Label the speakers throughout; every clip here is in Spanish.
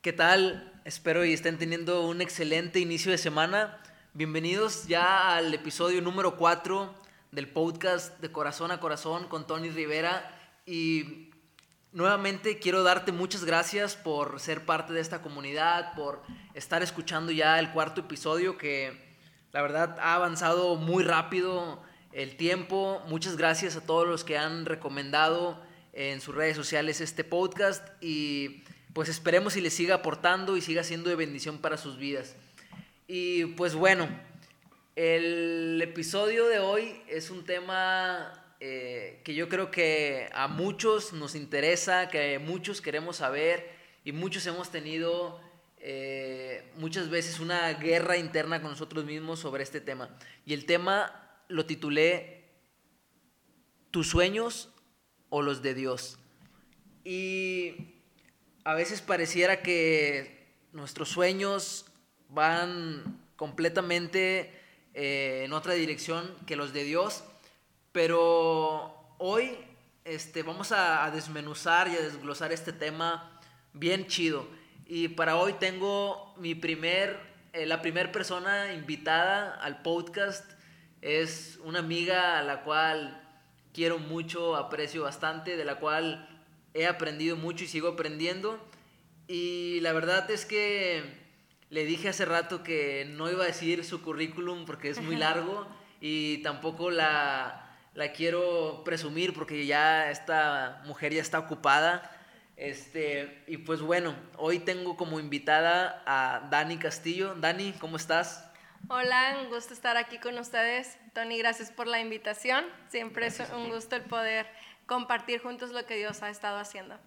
Speaker 1: ¿Qué tal? Espero y estén teniendo un excelente inicio de semana. Bienvenidos ya al episodio número 4 del podcast de Corazón a Corazón con Tony Rivera. Y nuevamente quiero darte muchas gracias por ser parte de esta comunidad, por estar escuchando ya el cuarto episodio que la verdad ha avanzado muy rápido el tiempo. Muchas gracias a todos los que han recomendado en sus redes sociales este podcast y pues esperemos y les siga aportando y siga siendo de bendición para sus vidas. Y pues bueno, el episodio de hoy es un tema eh, que yo creo que a muchos nos interesa, que muchos queremos saber y muchos hemos tenido eh, muchas veces una guerra interna con nosotros mismos sobre este tema. Y el tema lo titulé Tus sueños o los de Dios. Y a veces pareciera que nuestros sueños van completamente eh, en otra dirección que los de Dios, pero hoy este, vamos a, desmenuzar y a desglosar este tema bien chido. Y para hoy tengo mi primer, eh, la primera persona invitada al podcast. Es una amiga a la cual quiero mucho, aprecio bastante, de la cual he aprendido mucho y sigo aprendiendo. Y la verdad es que le dije hace rato que no iba a decir su currículum porque es muy largo y tampoco la, la quiero presumir porque ya esta mujer ya está ocupada. Este, y pues bueno, hoy tengo como invitada a Dani Castillo. Dani, ¿cómo estás?
Speaker 2: Hola, un gusto estar aquí con ustedes. Tony, gracias por la invitación. Siempre es un gusto el poder compartir juntos lo que Dios ha estado haciendo.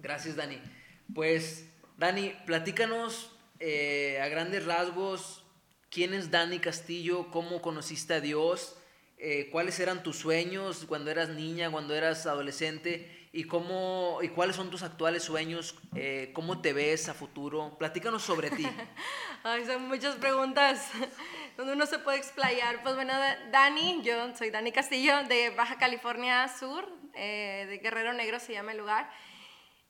Speaker 1: Gracias, Dani. Pues, Dani, platícanos eh, a grandes rasgos quién es Dani Castillo, cómo conociste a Dios, eh, cuáles eran tus sueños cuando eras niña, cuando eras adolescente y cómo y cuáles son tus actuales sueños, eh, cómo te ves a futuro. Platícanos sobre ti.
Speaker 2: Ay, son muchas preguntas donde uno se puede explayar. Pues bueno, Dani, yo soy Dani Castillo de Baja California Sur, eh, de Guerrero Negro se llama el lugar.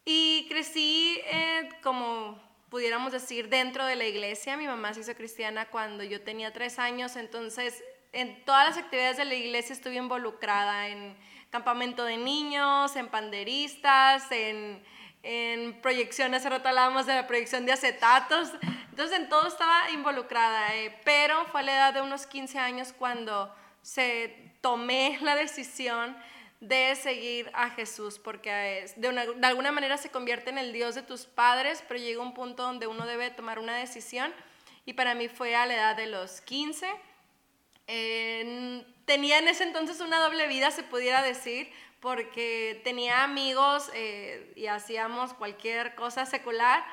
Speaker 2: Y crecí eh, como pudiéramos decir dentro de la iglesia. Mi mamá se hizo cristiana cuando yo tenía tres años, entonces en todas las actividades de la iglesia estuve involucrada en campamento de niños, en panderistas, en, en proyección, hace rato hablábamos de la proyección de acetatos, entonces en todo estaba involucrada, eh, pero fue a la edad de unos 15 años cuando se tomé la decisión de seguir a Jesús, porque de, alguna manera se convierte en el Dios de tus padres, pero llega un punto donde uno debe tomar una decisión, y para mí fue a la edad de los 15. tenía en ese entonces una doble vida, se pudiera decir, porque tenía amigos eh, y hacíamos cualquier cosa secular.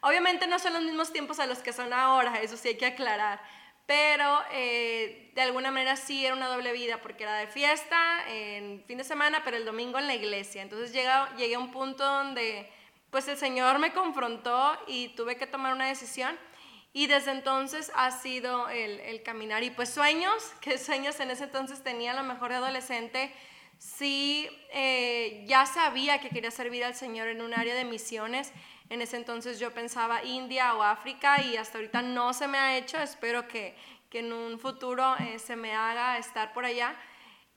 Speaker 2: Obviamente no son los mismos tiempos a los que son ahora, eso sí hay que aclarar pero eh, de alguna manera sí era una doble vida porque era de fiesta en fin de semana, pero el domingo en la iglesia. Entonces llegué a un punto donde pues el Señor me confrontó y tuve que tomar una decisión y desde entonces ha sido el, el caminar y pues sueños, que sueños en ese entonces tenía a lo mejor de adolescente, sí eh, ya sabía que quería servir al Señor en un área de misiones en ese entonces yo pensaba India o África y hasta ahorita no se me ha hecho. Espero que, que en un futuro eh, se me haga estar por allá.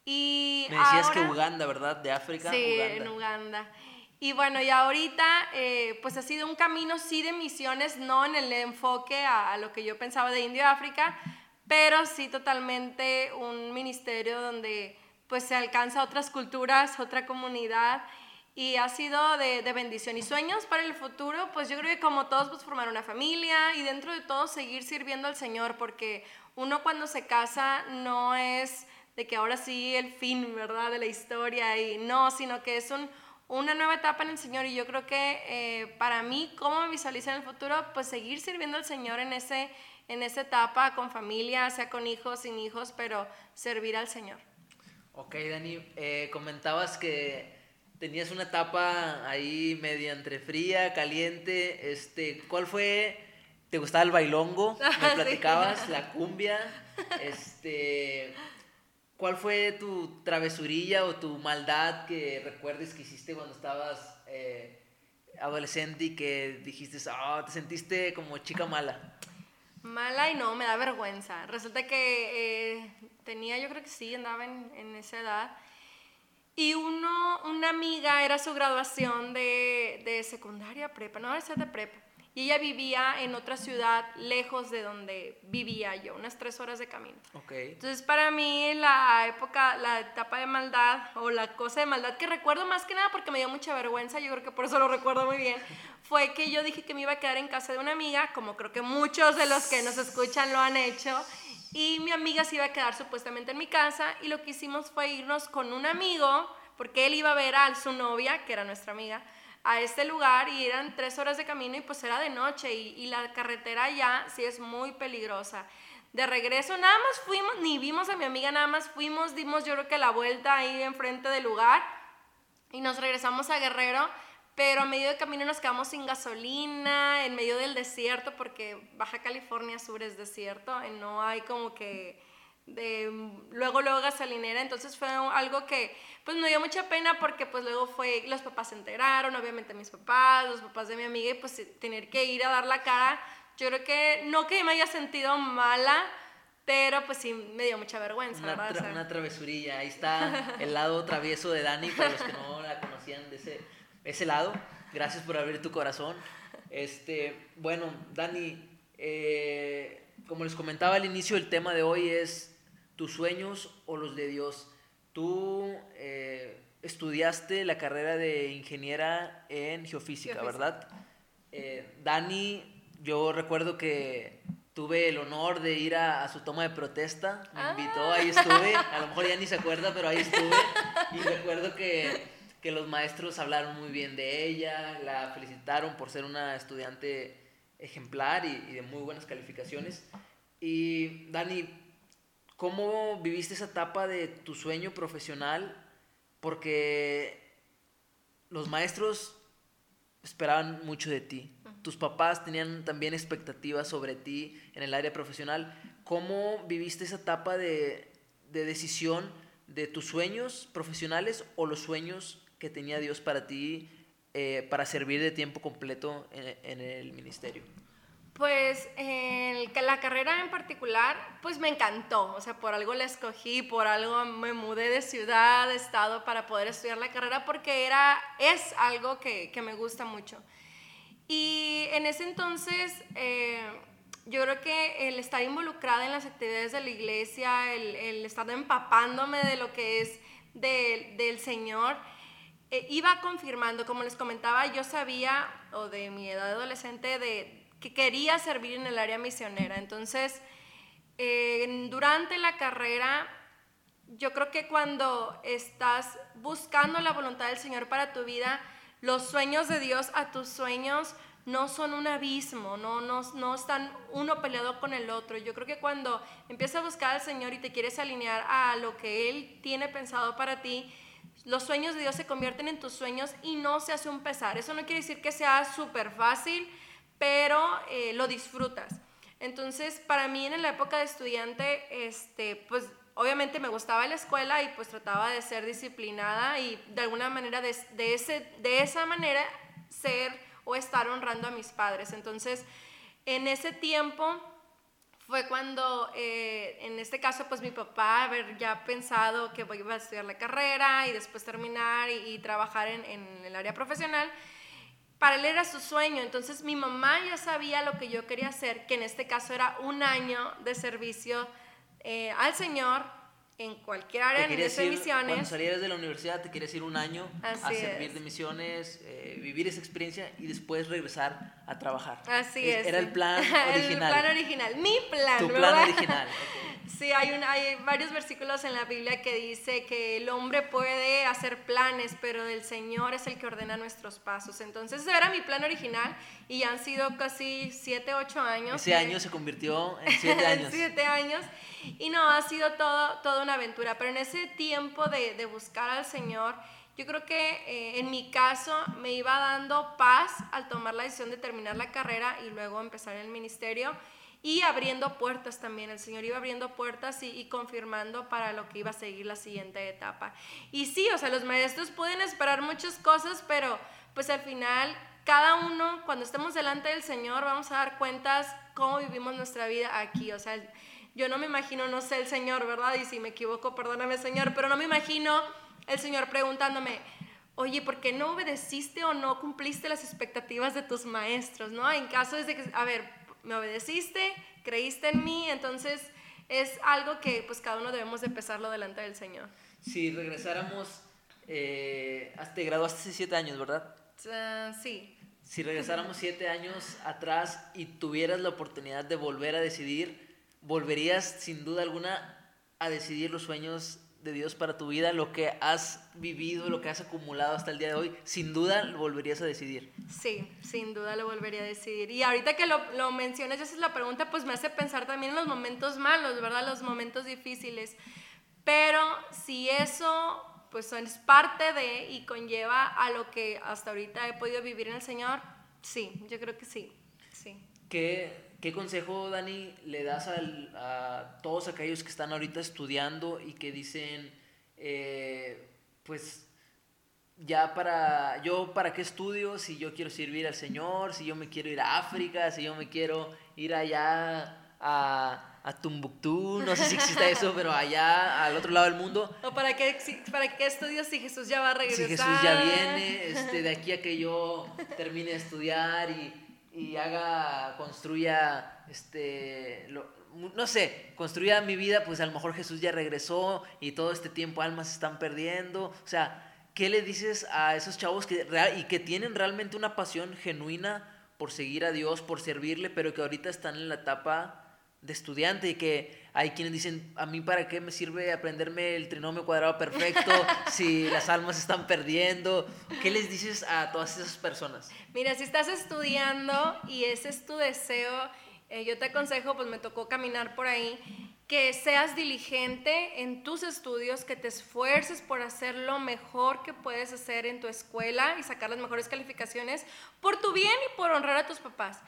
Speaker 2: Y
Speaker 1: me decías que Uganda, ¿verdad? De África.
Speaker 2: Sí, en Uganda. Y bueno, y ahorita eh, pues ha sido un camino sí de misiones, no en el enfoque a, a lo que yo pensaba de India o África, pero sí totalmente un ministerio donde pues se alcanza otras culturas, otra comunidad y ha sido de, bendición. Y sueños para el futuro, pues yo creo que como todos, pues formar una familia y dentro de todo seguir sirviendo al Señor, porque uno cuando se casa no es de que ahora sí el fin, ¿verdad?, de la historia, y no, sino que es un, una nueva etapa en el Señor. Y yo creo que eh, para mí, ¿cómo me visualiza en el futuro? Pues seguir sirviendo al Señor en, ese, en esa etapa, con familia, sea con hijos, sin hijos, pero servir al Señor.
Speaker 1: Ok, Dani, eh, comentabas que tenías una etapa ahí media entre fría, caliente. Este, ¿Cuál fue? ¿Te gustaba el bailongo? Me platicabas, la cumbia. Este, ¿Cuál fue tu travesurilla o tu maldad que recuerdes que hiciste cuando estabas eh, adolescente y que dijiste, ah, te sentiste como chica mala?
Speaker 2: Mala y no, me da vergüenza. Resulta que eh, tenía, yo creo que sí, andaba en, en, esa edad. Y uno, una amiga, era su graduación de, de secundaria, prepa, no, era de prepa. Y ella vivía en otra ciudad lejos de donde vivía yo, unas tres horas de camino.
Speaker 1: Okay.
Speaker 2: Entonces para mí la época, la etapa de maldad o la cosa de maldad que recuerdo más que nada porque me dio mucha vergüenza, yo creo que por eso lo recuerdo muy bien, fue que yo dije que me iba a quedar en casa de una amiga, como creo que muchos de los que nos escuchan lo han hecho, y mi amiga se iba a quedar supuestamente en mi casa y lo que hicimos fue irnos con un amigo, porque él iba a ver a su novia, que era nuestra amiga, a este lugar y eran tres horas de camino y pues era de noche y, y, la carretera ya sí es muy peligrosa. De regreso nada más fuimos, ni vimos a mi amiga, nada más fuimos, dimos yo creo que la vuelta ahí enfrente del lugar y nos regresamos a Guerrero, pero a medio de camino nos quedamos sin gasolina, en medio del desierto, porque Baja California Sur es desierto, y no hay como que de luego luego gasolinera. Entonces fue algo que pues me dio mucha pena porque pues luego fue los papás se enteraron obviamente mis papás los papás de mi amiga y pues tener que ir a dar la cara. Yo creo que no que me haya sentido mala pero pues sí me dio mucha vergüenza
Speaker 1: una,
Speaker 2: ¿verdad?
Speaker 1: Tra una travesurilla. Ahí está el lado travieso de Dani para los que no la conocían de ese ese lado. Gracias por abrir tu corazón. Este bueno Dani eh, como les comentaba al inicio el tema de hoy es tus sueños o los de Dios. Tú eh, estudiaste la carrera de ingeniera en geofísica, geofísica. ¿verdad? Eh, Dani, yo recuerdo que tuve el honor de ir a, a su toma de protesta, me ah. invitó, ahí estuve, a lo mejor ya ni se acuerda, pero ahí estuve, y recuerdo que, que los maestros hablaron muy bien de ella, la felicitaron por ser una estudiante ejemplar y, y de muy buenas calificaciones. Y Dani, ¿Cómo viviste esa etapa de tu sueño profesional? Porque los maestros esperaban mucho de ti. Tus papás tenían también expectativas sobre ti en el área profesional. ¿Cómo viviste esa etapa de, de decisión de tus sueños profesionales o los sueños que tenía Dios para ti eh, para servir de tiempo completo en, en el ministerio?
Speaker 2: Pues la carrera en particular, pues me encantó, o sea, por algo la escogí, por algo me mudé de ciudad, de estado para poder estudiar la carrera porque era, es algo que, que me gusta mucho. Y en ese entonces, eh, yo creo que el estar involucrada en las actividades de la iglesia, el, el estar empapándome de lo que es de, del Señor, eh, iba confirmando, como les comentaba, yo sabía, o de mi edad adolescente, de que quería servir en el área misionera. Entonces, eh, durante la carrera, yo creo que cuando estás buscando la voluntad del Señor para tu vida, los sueños de Dios a tus sueños no son un abismo, no, no, no están uno peleado con el otro. Yo creo que cuando empiezas a buscar al Señor y te quieres alinear a lo que Él tiene pensado para ti, los sueños de Dios se convierten en tus sueños y no se hace un pesar. Eso no quiere decir que sea súper fácil, pero eh, lo disfrutas. Entonces, para mí en la época de estudiante, este, pues obviamente me gustaba la escuela y pues trataba de ser disciplinada y de alguna manera de, de, ese, de esa manera ser o estar honrando a mis padres. Entonces, en ese tiempo fue cuando, eh, en este caso, pues mi papá haber ya pensado que iba a estudiar la carrera y después terminar y, trabajar en el área profesional, para él era su sueño. Entonces mi mamá ya sabía lo que yo quería hacer, que en este caso era un año de servicio eh, al Señor en cualquier área de misiones.
Speaker 1: Cuando salieras de la universidad te querías ir un año a servir de misiones, eh, vivir esa experiencia y después regresar a trabajar.
Speaker 2: Así es.
Speaker 1: Era el plan original. el
Speaker 2: plan original, mi plan.
Speaker 1: Tu plan original.
Speaker 2: Sí, hay, un, hay varios versículos en la Biblia que dice que el hombre puede hacer planes, pero el Señor es el que ordena nuestros pasos. Entonces, ese era mi plan original y han sido casi 7, 8 años.
Speaker 1: Ese año se convirtió en 7 años.
Speaker 2: 7 años. Y no, ha sido todo, toda una aventura. Pero en ese tiempo de, de buscar al Señor, yo creo que eh, en mi caso me iba dando paz al tomar la decisión de terminar la carrera y luego empezar el ministerio y abriendo puertas también. El Señor iba abriendo puertas y, confirmando para lo que iba a seguir la siguiente etapa. Y sí, o sea, los maestros pueden esperar muchas cosas, pero pues al final cada uno, cuando estemos delante del Señor, vamos a dar cuentas cómo vivimos nuestra vida aquí. O sea, yo no me imagino, no sé, el Señor, ¿verdad? Y si me equivoco, perdóname, Señor, pero no me imagino el Señor preguntándome, oye, ¿por qué no obedeciste o no cumpliste las expectativas de tus maestros? ¿No? En caso de que, a ver, me obedeciste, creíste en mí, entonces es algo que pues cada uno debemos de pesarlo delante del Señor.
Speaker 1: Si regresáramos, eh, te graduaste hace siete años, ¿verdad?
Speaker 2: Uh, sí.
Speaker 1: Si regresáramos siete años atrás y tuvieras la oportunidad de volver a decidir, ¿volverías sin duda alguna a decidir los sueños de Dios para tu vida, lo que has vivido, lo que has acumulado hasta el día de hoy, sin duda lo volverías a decidir.
Speaker 2: Sí, sin duda lo volvería a decidir. Y ahorita que lo, lo mencionas, esa es la pregunta, pues me hace pensar también en los momentos malos, ¿verdad? Los momentos difíciles. Pero si eso pues es parte de y conlleva a lo que hasta ahorita he podido vivir en el Señor, sí, yo creo que sí, sí.
Speaker 1: ¿Qué, ¿Qué consejo, Dani, le das a todos aquellos que están ahorita estudiando y que dicen, eh, pues, ya para, yo para qué estudio si yo quiero servir al Señor, si yo me quiero ir a África, si yo me quiero ir allá a, a Tumbuctú, no sé si existe eso, pero allá al otro lado del mundo.
Speaker 2: ¿O para qué, para qué estudio si Jesús ya va a regresar?
Speaker 1: Si Jesús ya viene, este, de aquí a que yo termine de estudiar y y haga, construya, este, no sé, construya mi vida, pues a lo mejor Jesús ya regresó y todo este tiempo almas están perdiendo. O sea, ¿qué le dices a esos chavos que, y que tienen realmente una pasión genuina por seguir a Dios, por servirle, pero que ahorita están en la etapa de estudiante y que hay quienes dicen, a mí para qué me sirve aprenderme el trinomio cuadrado perfecto si las almas están perdiendo. ¿Qué les dices a todas esas personas?
Speaker 2: Mira, si estás estudiando y ese es tu deseo, eh, yo te aconsejo, pues me tocó caminar por ahí, que seas diligente en tus estudios, que te esfuerces por hacer lo mejor que puedes hacer en tu escuela y sacar las mejores calificaciones por tu bien y por honrar a tus papás.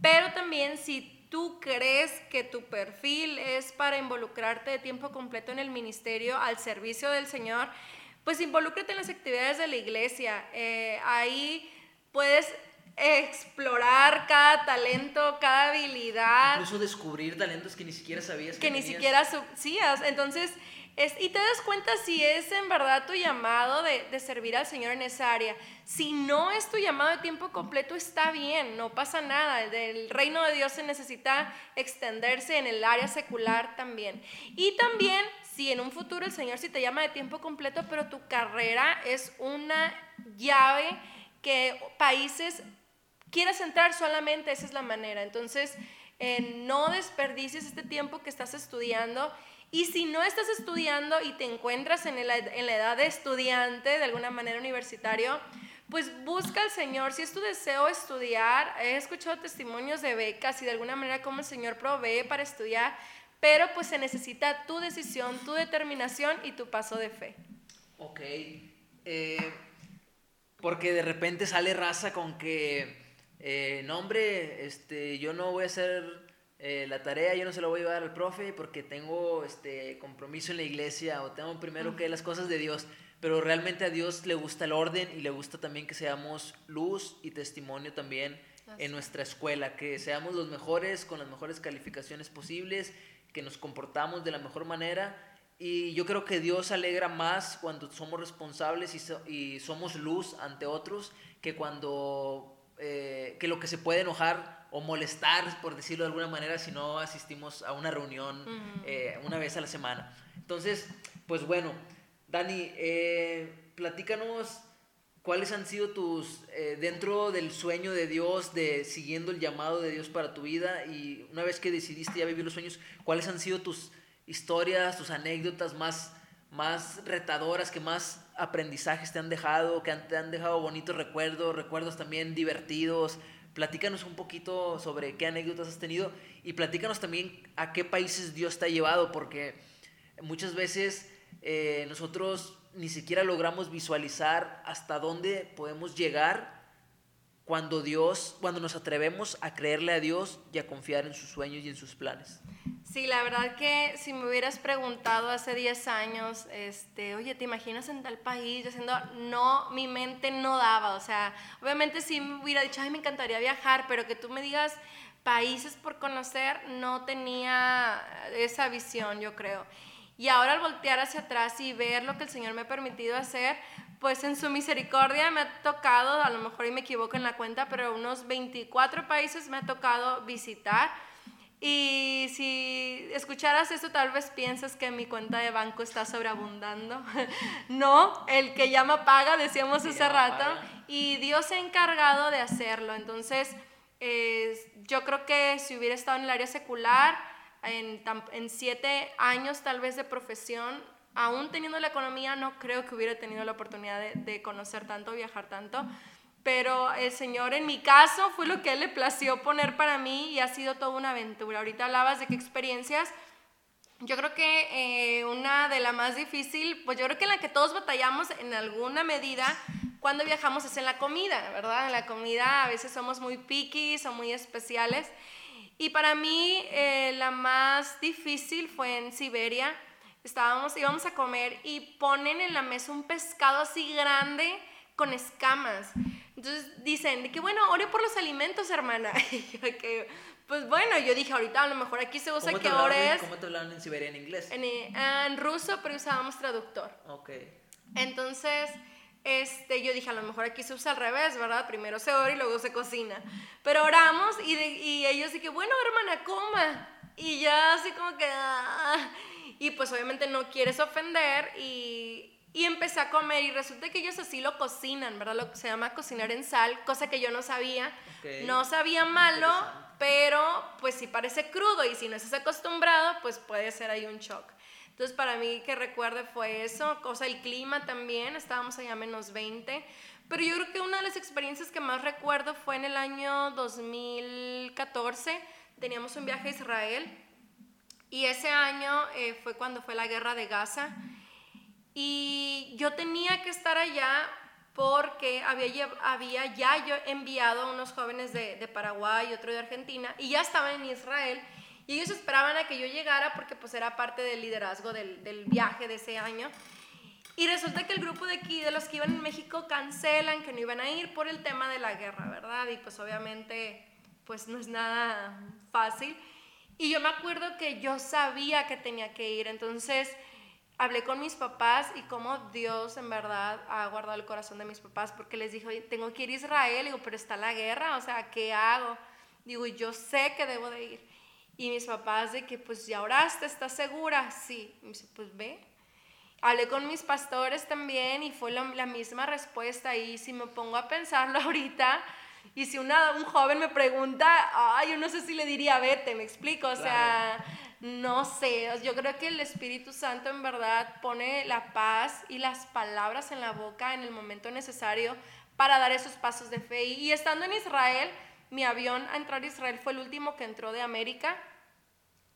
Speaker 2: Pero también si tú crees que tu perfil es para involucrarte de tiempo completo en el ministerio al servicio del Señor, pues involúcrate en las actividades de la iglesia. Eh, ahí puedes explorar cada talento, cada habilidad.
Speaker 1: Incluso descubrir talentos que ni siquiera sabías
Speaker 2: que, que ni siquiera sabías. Entonces, y te das cuenta si es en verdad tu llamado de, servir al Señor en esa área. Si no es tu llamado de tiempo completo, está bien, no pasa nada. El reino de Dios se necesita extenderse en el área secular también. Y también, si en un futuro el Señor sí te llama de tiempo completo, pero tu carrera es una llave que países quieras entrar solamente, esa es la manera. Entonces, eh, no desperdicies este tiempo que estás estudiando y si no estás estudiando y te encuentras en la, edad de estudiante, de alguna manera universitario, pues busca al Señor. Si es tu deseo estudiar, he escuchado testimonios de becas y de alguna manera cómo el Señor provee para estudiar, pero pues se necesita tu decisión, tu determinación y tu paso de fe.
Speaker 1: Ok. Eh, porque de repente sale raza con que, eh, no hombre, este, yo no voy a ser eh, la tarea yo no se la voy a llevar al profe porque tengo este compromiso en la iglesia o tengo primero que las cosas de Dios, pero realmente a Dios le gusta el orden y le gusta también que seamos luz y testimonio también en nuestra escuela, que seamos los mejores con las mejores calificaciones posibles, que nos comportamos de la mejor manera. Y yo creo que Dios alegra más cuando somos responsables y, somos luz ante otros que cuando eh, que lo que se puede enojar o molestar, por decirlo de alguna manera, si no asistimos a una reunión eh, una vez a la semana. Entonces, pues bueno, Dani, eh, platícanos cuáles han sido tus, dentro del sueño de Dios, de siguiendo el llamado de Dios para tu vida, y una vez que decidiste ya vivir los sueños, cuáles han sido tus historias, tus anécdotas más, más retadoras, que más aprendizajes te han dejado, que te han dejado bonitos recuerdos, recuerdos también divertidos, Platícanos un poquito sobre qué anécdotas has tenido y platícanos también a qué países Dios te ha llevado, porque muchas veces eh, nosotros ni siquiera logramos visualizar hasta dónde podemos llegar cuando Dios, cuando nos atrevemos a creerle a Dios y a confiar en sus sueños y en sus planes.
Speaker 2: Sí, la verdad que si me hubieras preguntado hace 10 años, este, oye, ¿te imaginas en tal país? Diciendo, no, mi mente no daba. O sea, obviamente sí me hubiera dicho, ay, me encantaría viajar, pero que tú me digas países por conocer, no tenía esa visión, yo creo. Y ahora al voltear hacia atrás y ver lo que el Señor me ha permitido hacer, pues en su misericordia me ha tocado, a lo mejor y me equivoco en la cuenta, pero unos 24 países me ha tocado visitar. Y si escucharas eso, tal vez piensas que mi cuenta de banco está sobreabundando. no, el que llama paga, decíamos hace rato, y Dios se ha encargado de hacerlo. Entonces, yo creo que si hubiera estado en el área secular, en, en siete años tal vez de profesión, aún teniendo la economía, no creo que hubiera tenido la oportunidad de, conocer tanto, viajar tanto. Pero el Señor, en mi caso, fue lo que Él le plació poner para mí y ha sido toda una aventura. Ahorita hablabas de qué experiencias. Yo creo que eh, una de las más difícil, pues yo creo que en la que todos batallamos en alguna medida cuando viajamos es en la comida, ¿verdad? En la comida a veces somos muy picky, son muy especiales. Y para mí eh, la más difícil fue en Siberia estábamos, íbamos a comer y ponen en la mesa un pescado así grande con escamas. Entonces dicen, que bueno, ore por los alimentos, hermana. Y yo que, pues bueno, yo dije, ahorita a lo mejor aquí se usa que ores.
Speaker 1: ¿Cómo te hablan en Siberia en inglés?
Speaker 2: En, en, ruso, pero usábamos traductor.
Speaker 1: Ok.
Speaker 2: Entonces, este, yo dije, a lo mejor aquí se usa al revés, ¿verdad? Primero se ora y luego se cocina. Pero oramos y, y ellos dije, bueno, hermana, coma. Y ya así como que... Ah, y pues obviamente no quieres ofender y, y empecé a comer y resulta que ellos así lo cocinan, ¿verdad? Lo que se llama cocinar en sal, cosa que yo no sabía. No sabía malo, pero pues si parece crudo y si no estás acostumbrado, pues puede ser ahí un shock. Entonces para mí que recuerde fue eso, cosa el clima también, estábamos allá a menos 20, pero yo creo que una de las experiencias que más recuerdo fue en el año 2014, teníamos un viaje a Israel y ese año eh, fue cuando fue la guerra de Gaza. Y yo tenía que estar allá porque había, ya yo enviado a unos jóvenes de, de, Paraguay y otro de Argentina y ya estaban en Israel. Y ellos esperaban a que yo llegara porque pues era parte del liderazgo del, del viaje de ese año. Y resulta que el grupo de aquí, de los que iban en México, cancelan que no iban a ir por el tema de la guerra, ¿verdad? Y pues obviamente pues no es nada fácil. Y yo me acuerdo que yo sabía que tenía que ir, entonces hablé con mis papás y cómo Dios en verdad ha guardado el corazón de mis papás porque les dije, tengo que ir a Israel, digo, pero está la guerra, o sea, ¿qué hago? Digo, yo sé que debo de ir. Y mis papás de que, pues ya oraste, ¿estás segura? Sí. Y me dice, pues ve. Hablé con mis pastores también y fue la, la misma respuesta. Y si me pongo a pensarlo ahorita, y si una, un joven me pregunta, ay, yo no sé si le diría vete, me explico, o sea, no sé, yo creo que el Espíritu Santo en verdad pone la paz y las palabras en la boca en el momento necesario para dar esos pasos de fe. Y, y estando en Israel, mi avión a entrar a Israel fue el último que entró de América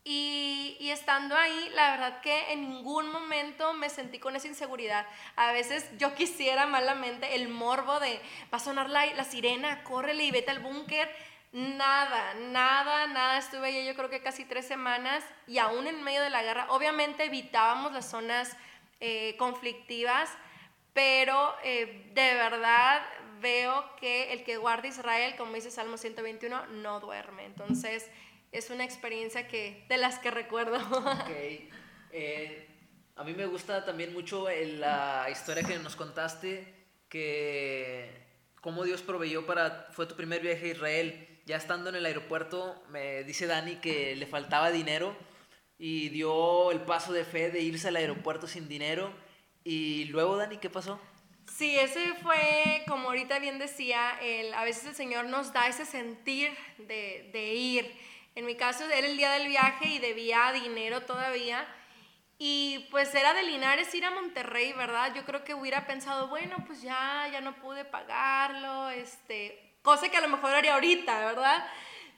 Speaker 2: y, y, estando ahí, la verdad que en ningún momento me sentí con esa inseguridad. A veces yo quisiera malamente el morbo de, va a sonar la, sirena, córrele y vete al búnker. Nada, nada, nada. Estuve ahí yo creo que casi tres semanas y aún en medio de la guerra, obviamente evitábamos las zonas eh, conflictivas, pero eh, de verdad veo que el que guarda Israel, como dice Salmo 121, no duerme. Entonces es una experiencia que, de las que recuerdo.
Speaker 1: Okay. Eh, a mí me gusta también mucho la historia que nos contaste, que cómo Dios proveyó para, fue tu primer viaje a Israel. Ya estando en el aeropuerto, me dice Dani que le faltaba dinero y dio el paso de fe de irse al aeropuerto sin dinero. Y luego, Dani, ¿qué pasó?
Speaker 2: Sí, ese fue, como ahorita bien decía, el, a veces el Señor nos da ese sentir de, de ir en mi caso era el día del viaje y debía dinero todavía. Y pues era de Linares ir a Monterrey, ¿verdad? Yo creo que hubiera pensado, bueno, pues ya, ya no pude pagarlo, este, cosa que a lo mejor haría ahorita, ¿verdad?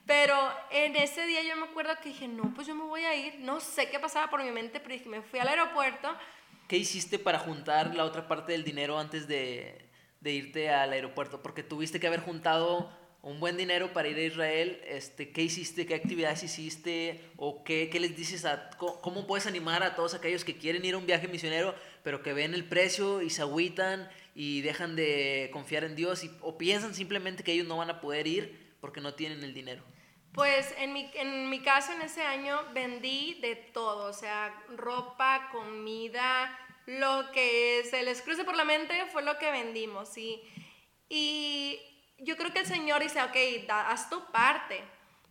Speaker 2: Pero en ese día yo me acuerdo que dije, no, pues yo me voy a ir. No sé qué pasaba por mi mente, pero dije, me fui al aeropuerto.
Speaker 1: ¿Qué hiciste para juntar la otra parte del dinero antes de, de irte al aeropuerto? Porque tuviste que haber juntado un buen dinero para ir a Israel. Este, ¿Qué hiciste? ¿Qué actividades hiciste? ¿O qué, qué les dices? A, ¿Cómo puedes animar a todos aquellos que quieren ir a un viaje misionero, pero que ven el precio y se agüitan y dejan de confiar en Dios y, o piensan simplemente que ellos no van a poder ir porque no tienen el dinero?
Speaker 2: Pues en mi, en mi caso en ese año vendí de todo, o sea, ropa, comida, lo que se les cruce por la mente fue lo que vendimos. Y, y yo creo que el Señor dice, ok, haz tu parte.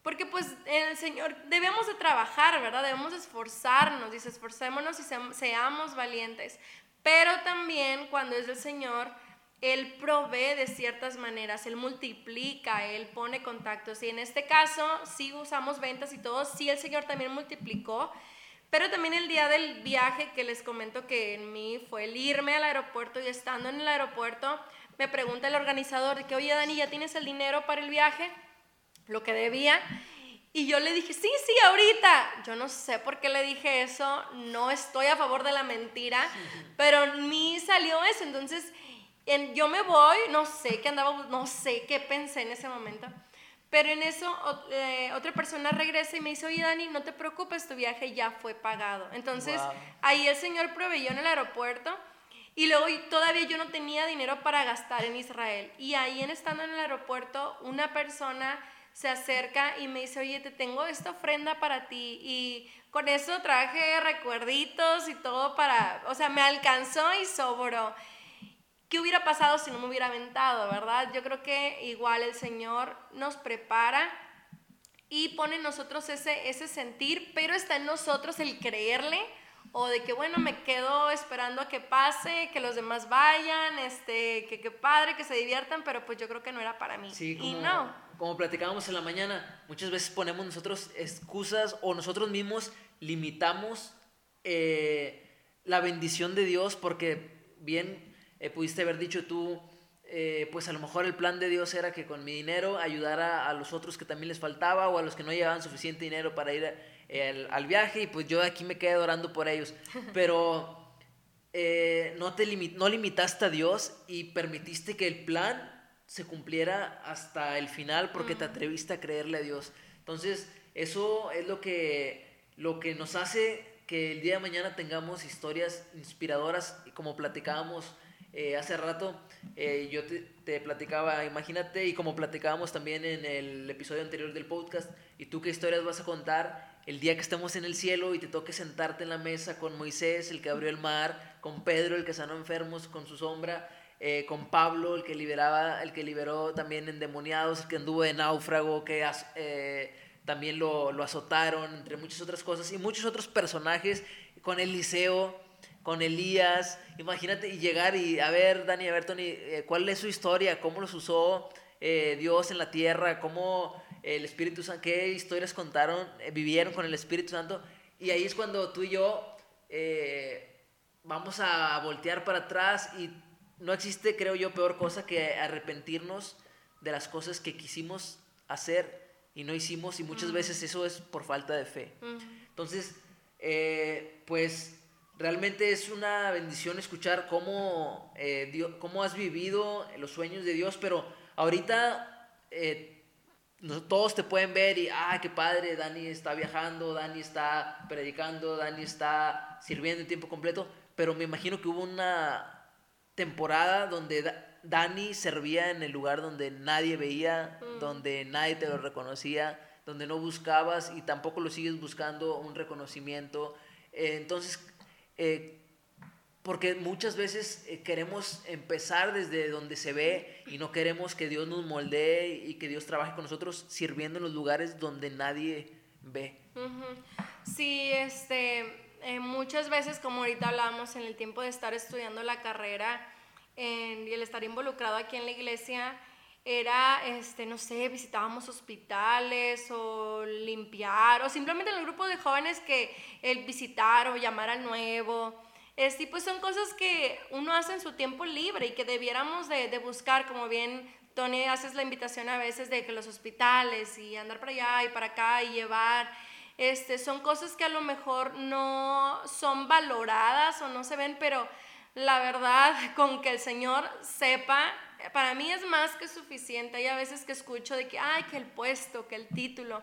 Speaker 2: Porque pues el Señor, debemos de trabajar, ¿verdad? Debemos esforzarnos, dice, esforcémonos y seamos valientes. Pero también cuando es el Señor, Él provee de ciertas maneras, Él multiplica, Él pone contactos. Y en este caso, sí usamos ventas y todo, sí el Señor también multiplicó. Pero también el día del viaje que les comento que en mí fue el irme al aeropuerto y estando en el aeropuerto, me pregunta el organizador de que, oye Dani, ¿ya tienes el dinero para el viaje? Lo que debía. Y yo le dije, sí, sí, ahorita. Yo no sé por qué le dije eso, no estoy a favor de la mentira, pero en mí salió eso. Entonces, en, yo me voy, no sé qué andaba, no sé qué pensé en ese momento. Pero en eso eh, otra persona regresa y me dice, oye Dani, no te preocupes, tu viaje ya fue pagado. Entonces ahí el Señor proveyó en el aeropuerto y luego todavía yo no tenía dinero para gastar en Israel. Y ahí en estando en el aeropuerto, una persona se acerca y me dice, oye, te tengo esta ofrenda para ti. Y con eso traje recuerditos y todo para, o sea, me alcanzó y sobró. ¿Qué hubiera pasado si no me hubiera aventado, verdad? Yo creo que igual el Señor nos prepara y pone en nosotros ese, ese sentir, pero está en nosotros el creerle o de que bueno, me quedo esperando a que pase, que los demás vayan, este, que qué padre, que se diviertan, pero pues yo creo que no era para mí.
Speaker 1: Sí, como, y no. Como platicábamos en la mañana, muchas veces ponemos nosotros excusas o nosotros mismos limitamos eh, la bendición de Dios porque bien eh, pudiste haber dicho tú, eh, pues a lo mejor el plan de Dios era que con mi dinero ayudara a los otros que también les faltaba o a los que no llevaban suficiente dinero para ir eh, al, viaje y pues yo aquí me quedé orando por ellos. Pero no, te no limitaste a Dios y permitiste que el plan se cumpliera hasta el final porque te atreviste a creerle a Dios. Entonces, eso es lo que, lo que nos hace que el día de mañana tengamos historias inspiradoras, como platicábamos eh, hace rato eh, yo te, platicaba, imagínate, y como platicábamos también en el episodio anterior del podcast, y tú qué historias vas a contar el día que estemos en el cielo y te toque sentarte en la mesa con Moisés, el que abrió el mar, con Pedro, el que sanó enfermos con su sombra, eh, con Pablo, el que liberaba, el que liberó también endemoniados, el que anduvo de náufrago, que también lo, lo azotaron, entre muchas otras cosas, y muchos otros personajes, con Eliseo con Elías, imagínate y llegar y a ver, Dani, a ver, Tony, eh, ¿cuál es su historia? ¿Cómo los usó eh, Dios en la tierra? ¿Cómo el Espíritu Santo, qué historias contaron, eh, vivieron con el Espíritu Santo? Y ahí es cuando tú y yo vamos a voltear para atrás y no existe, creo yo, peor cosa que arrepentirnos de las cosas que quisimos hacer y no hicimos y muchas veces eso es por falta de fe. Entonces, pues Realmente es una bendición escuchar cómo, eh, cómo has vivido los sueños de Dios, pero ahorita eh, todos te pueden ver y, ah, qué padre, Dani está viajando, Dani está predicando, Dani está sirviendo en tiempo completo, pero me imagino que hubo una temporada donde Dani servía en el lugar donde nadie veía, mm. donde nadie te lo reconocía, donde no buscabas y tampoco lo sigues buscando un reconocimiento. Eh, entonces, eh, porque muchas veces eh, queremos empezar desde donde se ve y no queremos que Dios nos moldee y que Dios trabaje con nosotros sirviendo en los lugares donde nadie ve.
Speaker 2: Sí, este, eh, muchas veces, como ahorita hablábamos en el tiempo de estar estudiando la carrera y el estar involucrado aquí en la iglesia, era, este, no sé, visitábamos hospitales o limpiar, o simplemente en el grupo de jóvenes que el visitar o llamar al nuevo. Este, pues son cosas que uno hace en su tiempo libre y que debiéramos de, buscar, como bien Tony haces la invitación a veces de que los hospitales y andar para allá y para acá y llevar, este, son cosas que a lo mejor no son valoradas o no se ven, pero la verdad, con que el Señor sepa, para mí es más que suficiente. Hay a veces que escucho de que, ay, que el puesto, que el título.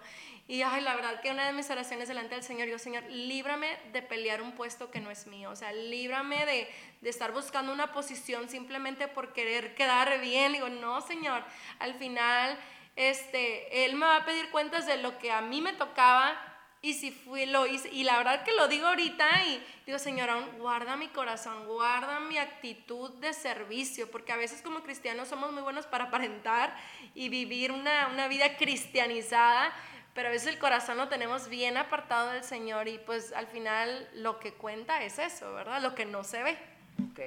Speaker 2: Y ay, la verdad que una de mis oraciones delante del Señor, yo, Señor, líbrame de pelear un puesto que no es mío. O sea, líbrame de, de estar buscando una posición simplemente por querer quedar bien. Digo, no, Señor, al final, este, Él me va a pedir cuentas de lo que a mí me tocaba y si fui, lo hice, y la verdad que lo digo ahorita y digo, Señor, guarda mi corazón, guarda mi actitud de servicio, porque a veces como cristianos somos muy buenos para aparentar y vivir una, una vida cristianizada, pero a veces el corazón lo tenemos bien apartado del Señor y pues al final lo que cuenta es eso, ¿verdad? Lo que no se ve.
Speaker 1: Ok.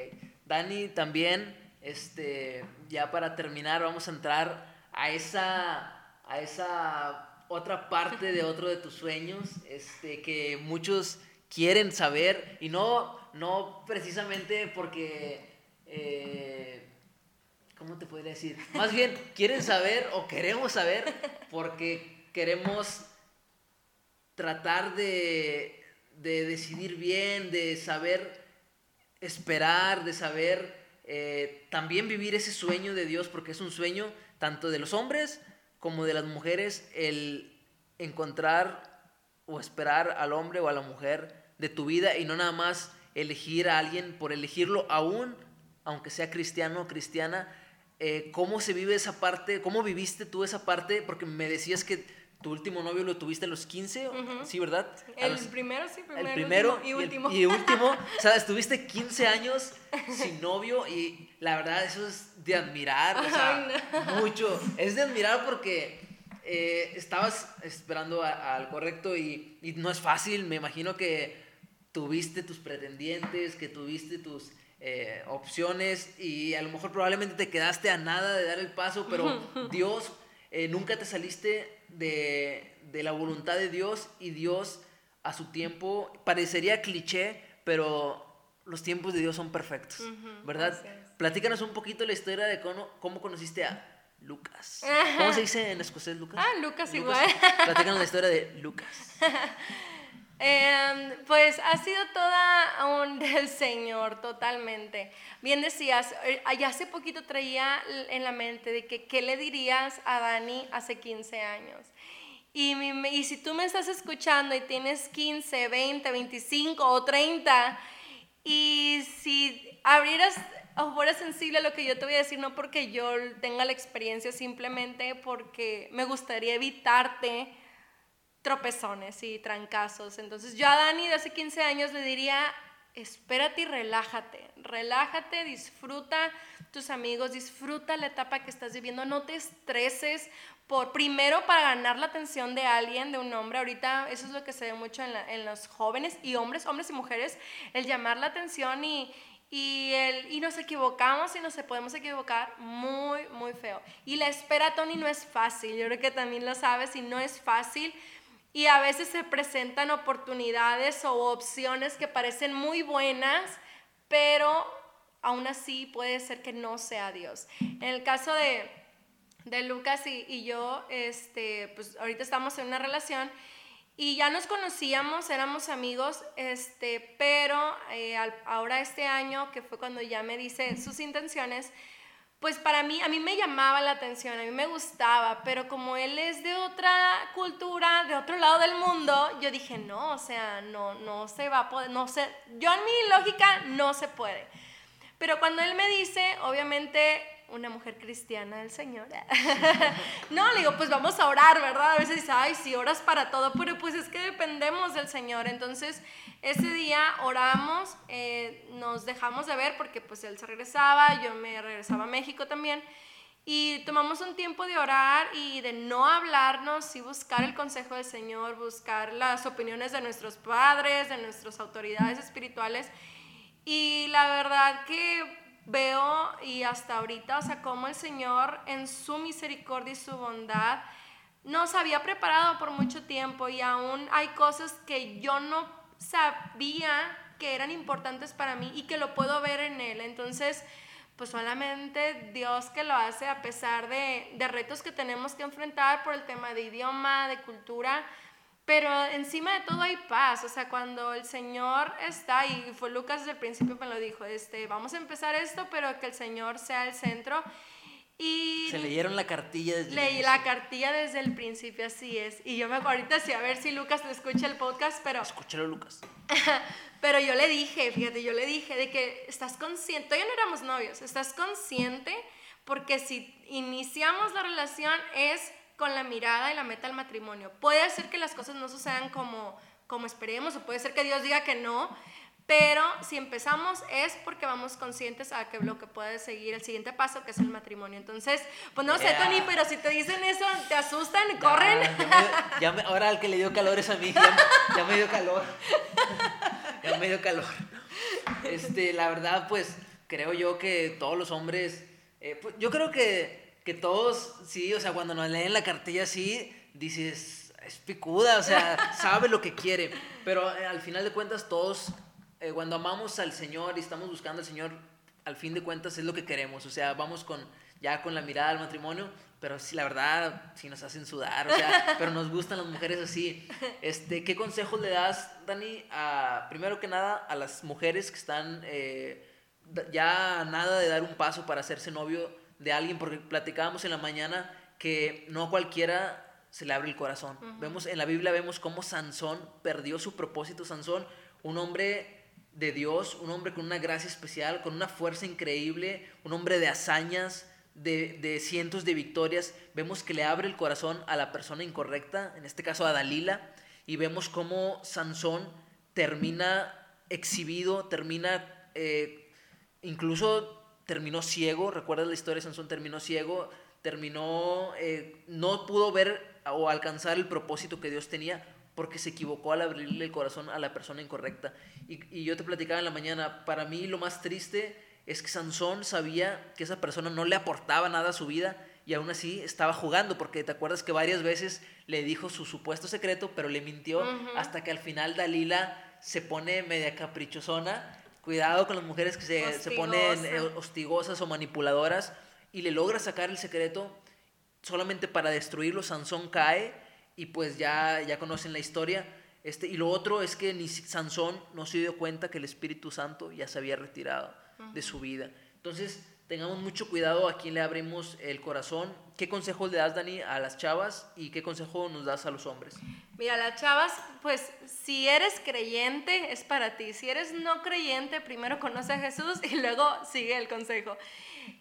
Speaker 1: Dani, también, este, ya para terminar, vamos a entrar a esa, a esa otra parte de otro de tus sueños, este, que muchos quieren saber y no, no precisamente porque, eh, ¿cómo te podría decir? Más bien quieren saber o queremos saber porque queremos tratar de, de decidir bien, de saber esperar, de saber eh, también vivir ese sueño de Dios, porque es un sueño tanto de los hombres como de las mujeres el encontrar o esperar al hombre o a la mujer de tu vida y no nada más elegir a alguien por elegirlo aún, aunque sea cristiano o cristiana. Eh, ¿Cómo se vive esa parte? ¿Cómo viviste tú esa parte? Porque me decías que tu último novio lo tuviste a los 15, ¿sí, verdad?
Speaker 2: El primero, sí, primero.
Speaker 1: El primero
Speaker 2: y último.
Speaker 1: Y, último. o sea, estuviste 15 años sin novio y la verdad eso es de admirar, o sea, mucho. Es de admirar porque eh, estabas esperando al correcto y, y, no es fácil. Me imagino que tuviste tus pretendientes, que tuviste tus eh, opciones y a lo mejor probablemente te quedaste a nada de dar el paso, pero Dios, eh, nunca te saliste de, de, la voluntad de Dios y Dios a su tiempo, parecería cliché, pero los tiempos de Dios son perfectos, ¿verdad? Platícanos un poquito la historia de cómo, cómo conociste a Lucas. ¿Cómo se dice en escocés Lucas?
Speaker 2: Ah, Lucas, igual.
Speaker 1: Platícanos la historia de Lucas.
Speaker 2: Em, pues ha sido toda un del Señor, totalmente. Bien decías, eh, hace poquito traía en la mente de que qué le dirías a Dani hace 15 años. Y, y si tú me estás escuchando y tienes 15, 20, 25 o 30, y si abrieras o fueras sensible a lo que yo te voy a decir, no porque yo tenga la experiencia, simplemente porque me gustaría evitarte tropezones y trancazos. Entonces yo a Dani de hace 15 años le diría, espérate y relájate, relájate, disfruta tus amigos, disfruta la etapa que estás viviendo, no te estreses por primero para ganar la atención de alguien, de un hombre, ahorita eso es lo que se ve mucho en, los jóvenes y hombres, hombres y mujeres, el llamar la atención y, y, el, y nos equivocamos y nos podemos equivocar muy, muy feo. Y la espera, Tony, no es fácil, yo creo que también lo sabes y no es fácil y a veces se presentan oportunidades o opciones que parecen muy buenas, pero aún así puede ser que no sea Dios. En el caso de, de Lucas y, yo, este, pues ahorita estamos en una relación y ya nos conocíamos, éramos amigos, este, pero eh, ahora este año, que fue cuando ya me dice sus intenciones, pues para mí, a mí me llamaba la atención, a mí me gustaba, pero como él es de otra cultura, de otro lado del mundo, yo dije, no, o sea, no, no se va a poder, no sé, yo en mi lógica no se puede. Pero cuando él me dice, obviamente una mujer cristiana del Señor. no, le digo, pues vamos a orar, ¿verdad? A veces dice, ay, sí, oras para todo, pero pues es que dependemos del Señor. Entonces, ese día oramos, eh, nos dejamos de ver porque pues él se regresaba, yo me regresaba a México también. Y tomamos un tiempo de orar y de no hablarnos y buscar el consejo del Señor, buscar las opiniones de nuestros padres, de nuestras autoridades espirituales. Y la verdad que veo y hasta ahorita, o sea, cómo el Señor en su misericordia y su bondad nos había preparado por mucho tiempo y aún hay cosas que yo no sabía que eran importantes para mí y que lo puedo ver en Él. Entonces, pues solamente Dios que lo hace a pesar de, de retos que tenemos que enfrentar por el tema de idioma, de cultura, pero encima de todo hay paz, o sea, cuando el Señor está, y fue Lucas desde el principio me lo dijo, este, vamos a empezar esto, pero que el Señor sea el centro. Y
Speaker 1: Se leyeron la cartilla desde el
Speaker 2: leí
Speaker 1: inicio.
Speaker 2: la cartilla desde el principio, así es. Y yo me acuerdo ahorita sí, a ver si Lucas le escucha el podcast, pero
Speaker 1: Escúchalo, Lucas.
Speaker 2: pero yo le dije, fíjate, yo le dije de que estás consciente, todavía no éramos novios, estás consciente porque si iniciamos la relación es con la mirada y la meta al matrimonio. Puede ser que las cosas no sucedan como, como esperemos o puede ser que Dios diga que no, pero si empezamos es porque vamos conscientes a que lo que puede seguir el siguiente paso, que es el matrimonio. Entonces, pues no sé,
Speaker 1: Yeah.
Speaker 2: Tony, pero si te dicen eso, te asustan, corren.
Speaker 1: Ya, ya me- ya me- ahora al que le dio calor es a mí. Ya, ya me dio calor. ya me dio calor. Este, la verdad, pues, creo yo que todos los hombres. eh, pues, yo creo que, que todos, sí, o sea, cuando nos leen la cartilla así, dices, es picuda, o sea, sabe lo que quiere. Pero eh, al final de cuentas, todos, eh, cuando amamos al Señor y estamos buscando al Señor, al fin de cuentas es lo que queremos. O sea, vamos con ya con la mirada al matrimonio, pero sí, la verdad, sí nos hacen sudar, o sea, pero nos gustan las mujeres así. Este, ¿Qué consejos le das, Dani, a, primero que nada, a las mujeres que están eh, ya a nada de dar un paso para hacerse novio de alguien? Porque platicábamos en la mañana que no a cualquiera se le abre el corazón. Vemos en la Biblia vemos cómo Sansón perdió su propósito. Sansón, un hombre de Dios, un hombre con una gracia especial, con una fuerza increíble, un hombre de hazañas, de, de cientos de victorias. Vemos que le abre el corazón a la persona incorrecta, en este caso a Dalila, y vemos cómo Sansón termina exhibido, termina eh, incluso terminó ciego, recuerdas la historia de Sansón, terminó ciego, terminó, eh, no pudo ver o alcanzar el propósito que Dios tenía porque se equivocó al abrirle el corazón a la persona incorrecta. Y, y yo te platicaba en la mañana, para mí lo más triste es que Sansón sabía que esa persona no le aportaba nada a su vida y aún así estaba jugando, porque te acuerdas que varias veces le dijo su supuesto secreto, pero le mintió hasta que al final Dalila se pone media caprichosona. Cuidado con las mujeres que se, se ponen eh,
Speaker 2: Hostigosa.
Speaker 1: hostigosas o manipuladoras y le logra sacar el secreto solamente para destruirlo. Sansón cae y pues ya, ya conocen la historia. Este, y lo otro es que ni Sansón no se dio cuenta que el Espíritu Santo ya se había retirado de su vida. Entonces, tengamos mucho cuidado a quién le abrimos el corazón. ¿Qué consejos le das, Dani, a las chavas y qué consejo nos das a los hombres?
Speaker 2: Mira, las chavas, pues si eres creyente es para ti. Si eres no creyente, primero conoce a Jesús y luego sigue el consejo.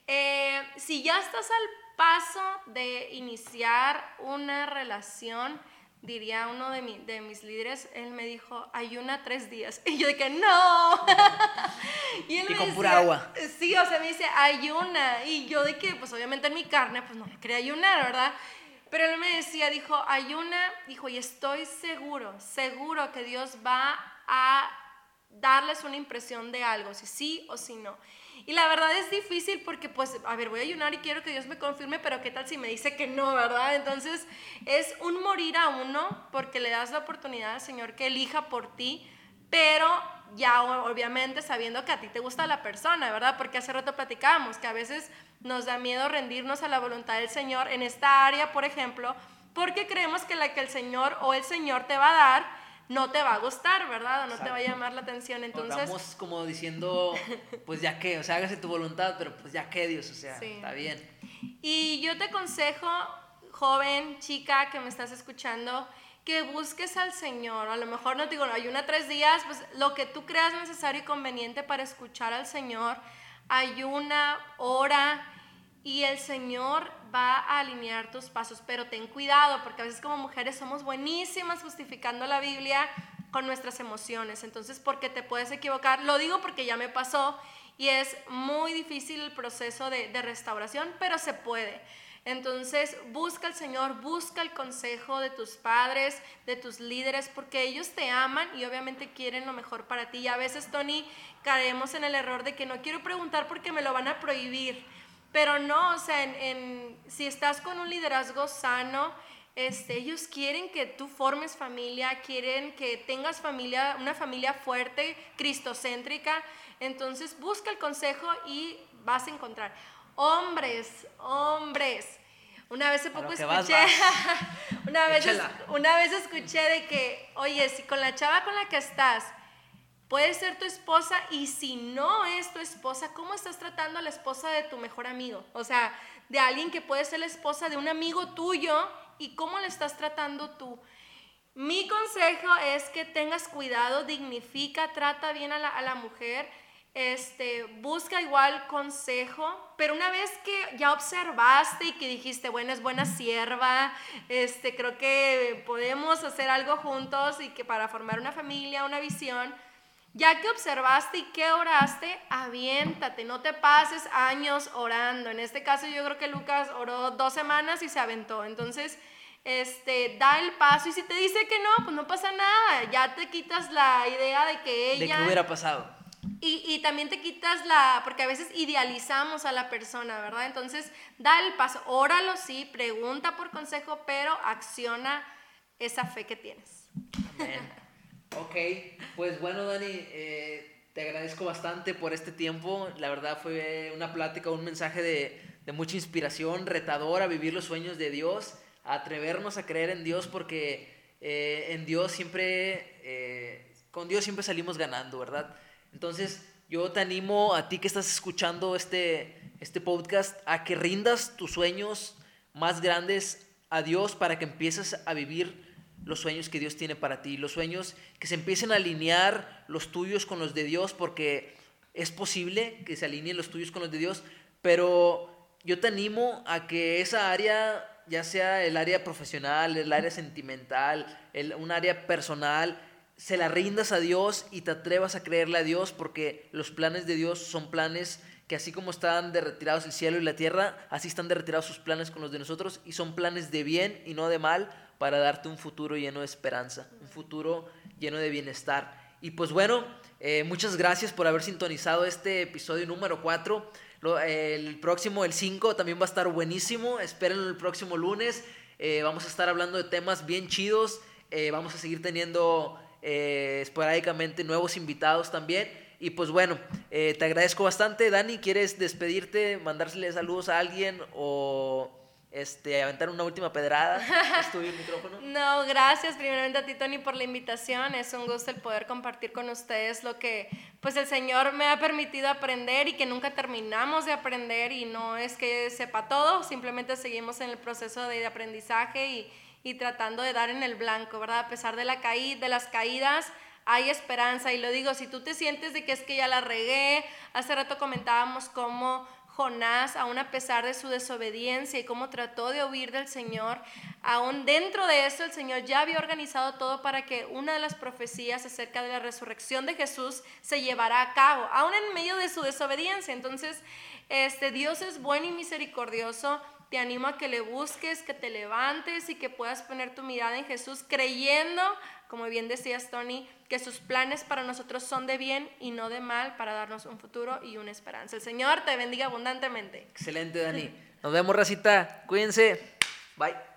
Speaker 2: Eh, si ya estás al paso de iniciar una relación, diría uno de, mi- de mis líderes, él me dijo, ayuna tres días. Y yo que no. y él
Speaker 1: Y
Speaker 2: me
Speaker 1: con
Speaker 2: decía,
Speaker 1: pura agua.
Speaker 2: Sí, o sea, me dice, ayuna. Y yo de que, pues obviamente en mi carne, pues no me quería ayunar, ¿verdad? Pero él me decía, dijo, ayuna, dijo, y estoy seguro, seguro que Dios va a darles una impresión de algo, si sí o si no. Y la verdad es difícil porque, pues, a ver, voy a ayunar y quiero que Dios me confirme, pero ¿qué tal si me dice que no, verdad? Entonces, es un morir a uno porque le das la oportunidad al Señor que elija por ti, pero ya obviamente sabiendo que a ti te gusta la persona, ¿verdad? Porque hace rato platicábamos que a veces nos da miedo rendirnos a la voluntad del Señor en esta área, por ejemplo, porque creemos que la que el Señor o el Señor te va a dar no te va a gustar, ¿verdad? O no te va a llamar la atención. Entonces,
Speaker 1: Vamos como diciendo, pues ya que, o sea, hágase tu voluntad, pero pues ya que Dios, o sea,
Speaker 2: Sí.
Speaker 1: está bien.
Speaker 2: Y yo te aconsejo, joven, chica que me estás escuchando, que busques al Señor. A lo mejor no te digo, ayuna tres días, pues lo que tú creas necesario y conveniente para escuchar al Señor. Ayuna, ora y el Señor va a alinear tus pasos. Pero ten cuidado, porque a veces como mujeres somos buenísimas justificando la Biblia con nuestras emociones. Entonces, porque te puedes equivocar, lo digo porque ya me pasó y es muy difícil el proceso de, de restauración, pero se puede. Entonces, busca al Señor, busca el consejo de tus padres, de tus líderes, porque ellos te aman y obviamente quieren lo mejor para ti. Y a veces, Tony, caemos en el error de que no quiero preguntar porque me lo van a prohibir. Pero no, o sea, en- en- si estás con un liderazgo sano, este, ellos quieren que tú formes familia, quieren que tengas familia, una familia fuerte, cristocéntrica. Entonces busca el consejo y vas a encontrar. Hombres, hombres. Una vez hace poco
Speaker 1: vas,
Speaker 2: escuché, Una vez, una vez escuché de que, oye, si con la chava con la que estás puede ser tu esposa y si no es tu esposa, ¿cómo estás tratando a la esposa de tu mejor amigo? O sea, de alguien que puede ser la esposa de un amigo tuyo y cómo le estás tratando tú. Mi consejo es que tengas cuidado, dignifica, trata bien a la, a la mujer este, busca igual consejo, pero una vez que ya observaste y que dijiste, bueno, es buena sierva, este, creo que podemos hacer algo juntos y que para formar una familia, una visión, ya que observaste y que oraste, aviéntate, no te pases años orando. En este caso yo creo que Lucas oró dos semanas y se aventó. Entonces, este, da el paso y si te dice que no, pues no pasa nada. Ya te quitas la idea de que ella...
Speaker 1: De que hubiera pasado
Speaker 2: y, y, también te quitas la, porque a veces idealizamos a la persona, ¿verdad? Entonces, da el paso, óralo, sí, pregunta por consejo, pero acciona esa fe que tienes.
Speaker 1: Amén. ok, pues bueno, Dani, eh, te agradezco bastante por este tiempo. La verdad fue una plática, un mensaje de, de mucha inspiración, retador a vivir los sueños de Dios, a atrevernos a creer en Dios, porque eh, en Dios siempre, eh, con Dios siempre salimos ganando, ¿verdad? Entonces, yo te animo a ti que estás escuchando este, este podcast a que rindas tus sueños más grandes a Dios para que empieces a vivir los sueños que Dios tiene para ti, los sueños que se empiecen a alinear los tuyos con los de Dios, porque es posible que se alineen los tuyos con los de Dios, pero yo te animo a que esa área, ya sea el área profesional, el área sentimental, el, un área personal, se la rindas a Dios y te atrevas a creerle a Dios porque los planes de Dios son planes que así como están de retirados el cielo y la tierra, así están de retirados sus planes con los de nosotros y son planes de bien y no de mal para darte un futuro lleno de esperanza, un futuro lleno de bienestar. Y pues bueno, eh, muchas gracias por haber sintonizado este episodio número 4. el próximo, el 5, también va a estar buenísimo. Espérenlo el próximo lunes. Eh, vamos a estar hablando de temas bien chidos. Eh, vamos a seguir teniendo esporádicamente nuevos invitados también. Y pues bueno, eh, te agradezco bastante. Dani, ¿quieres despedirte, mandársele saludos a alguien o este, aventar una última pedrada? ¿Es el micrófono?
Speaker 2: No, gracias primeramente a ti, Tony, por la invitación. Es un gusto el poder compartir con ustedes lo que pues el Señor me ha permitido aprender y que nunca terminamos de aprender y no es que sepa todo, simplemente seguimos en el proceso de aprendizaje y y tratando de dar en el blanco, ¿verdad? A pesar de, la caída, de las caídas, hay esperanza. Y lo digo, si tú te sientes de que es que ya la regué, hace rato comentábamos cómo Jonás, aún a pesar de su desobediencia y cómo trató de huir del Señor, aún dentro de eso el Señor ya había organizado todo para que una de las profecías acerca de la resurrección de Jesús se llevara a cabo, aún en medio de su desobediencia. Entonces, este Dios es bueno y misericordioso te animo a que le busques, que te levantes y que puedas poner tu mirada en Jesús creyendo, como bien decías Tony, que sus planes para nosotros son de bien y no de mal para darnos un futuro y una esperanza. El Señor te bendiga abundantemente.
Speaker 1: Excelente, Dani. Nos vemos, racita. Cuídense. Bye.